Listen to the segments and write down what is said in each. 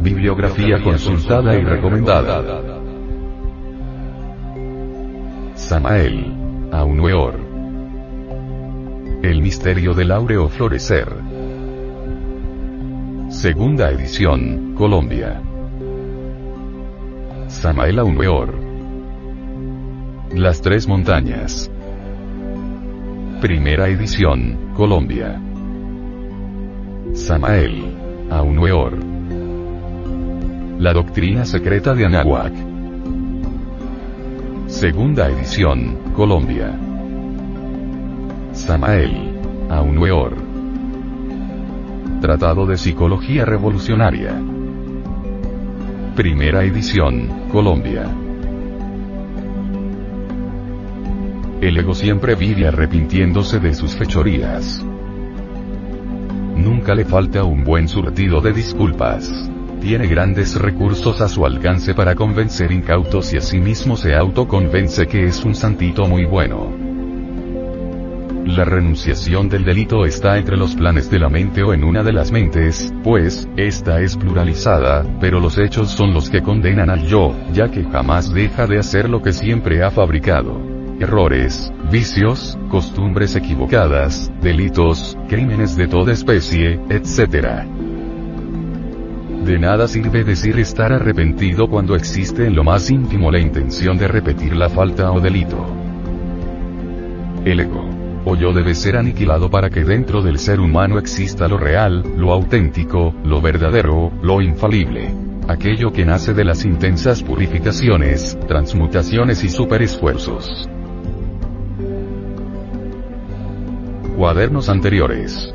Bibliografía consultada y recomendada. Samael. Aunueor. El misterio del áureo florecer. Segunda edición, Colombia. Samael Aunueor. Las tres montañas. Primera edición, Colombia. Samael. Aunueor. La doctrina secreta de Anahuac. Segunda edición, Colombia. Samael. Aunueor. Tratado de Psicología Revolucionaria. Primera edición, Colombia. El ego siempre vive arrepintiéndose de sus fechorías. Nunca le falta un buen surtido de disculpas. Tiene grandes recursos a su alcance para convencer incautos y asimismo se autoconvence que es un santito muy bueno. La renunciación del delito está entre los planes de la mente o en una de las mentes, pues, esta es pluralizada, pero los hechos son los que condenan al yo, ya que jamás deja de hacer lo que siempre ha fabricado errores, vicios, costumbres equivocadas, delitos, crímenes de toda especie, etc. De nada sirve decir estar arrepentido cuando existe en lo más íntimo la intención de repetir la falta o delito. El ego o yo debe ser aniquilado para que dentro del ser humano exista lo real, lo auténtico, lo verdadero, lo infalible. Aquello que nace de las intensas purificaciones, transmutaciones y superesfuerzos. Cuadernos anteriores.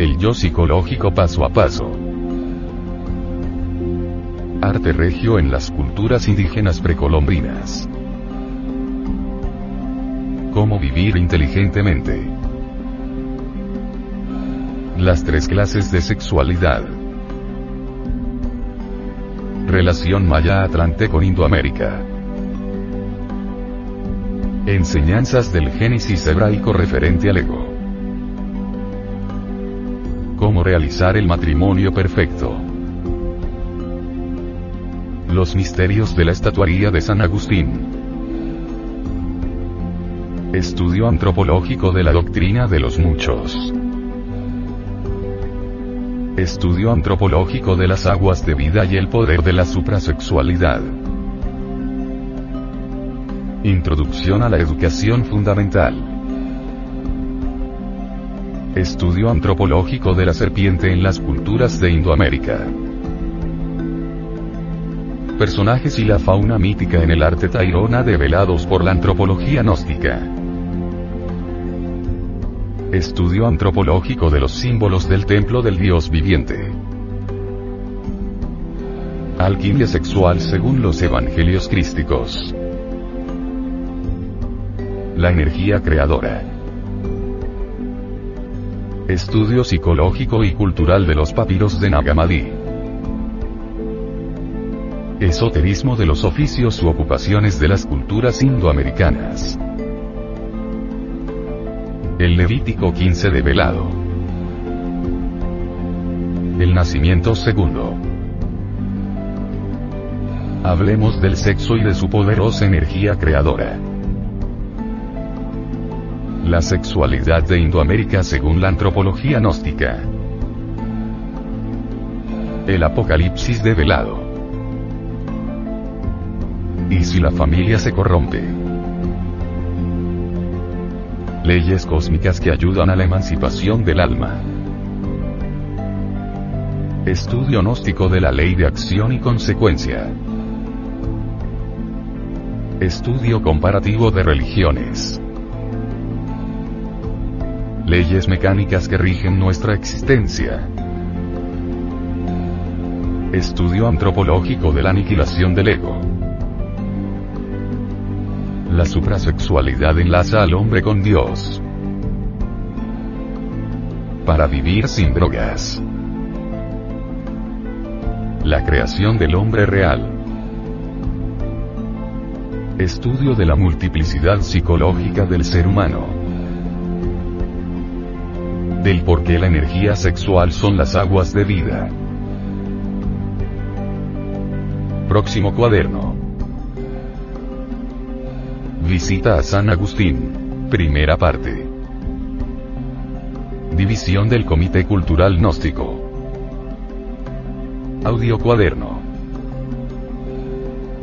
El yo psicológico paso a paso. Arte regio en las culturas indígenas precolombinas. Cómo vivir inteligentemente. Las tres clases de sexualidad. Relación Maya-Atlante con Indoamérica. Enseñanzas del Génesis hebraico referente al ego. Realizar el matrimonio perfecto. Los misterios de la estatuaría de San Agustín. Estudio antropológico de la doctrina de los muchos. Estudio antropológico de las aguas de vida y el poder de la suprasexualidad. Introducción a la educación fundamental. Estudio antropológico de la serpiente en las culturas de Indoamérica. Personajes y la fauna mítica en el arte tairona develados por la antropología gnóstica. Estudio antropológico de los símbolos del templo del dios viviente. Alquimia sexual según los evangelios crísticos la energía creadora. Estudio psicológico y cultural de los papiros de Nagamadi. Esoterismo de los oficios u ocupaciones de las culturas indoamericanas. El Levítico 15 de Velado. El nacimiento segundo. Hablemos del sexo y de su poderosa energía creadora. La sexualidad de Indoamérica según la antropología gnóstica. El apocalipsis develado. ¿Y si la familia se corrompe? Leyes cósmicas que ayudan a la emancipación del alma. Estudio gnóstico de la ley de acción y consecuencia. Estudio comparativo de religiones leyes mecánicas que rigen nuestra existencia. Estudio antropológico de la aniquilación del ego. La suprasexualidad enlaza al hombre con Dios. Para vivir sin drogas. La creación del hombre real. Estudio de la multiplicidad psicológica del ser humano. Del por qué la energía sexual son las aguas de vida. Próximo cuaderno. Visita a San Agustín. Primera parte. División del Comité Cultural Gnóstico. Audio cuaderno.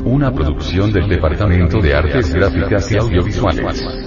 Una producción del Departamento de Artes Gráficas y Audiovisuales.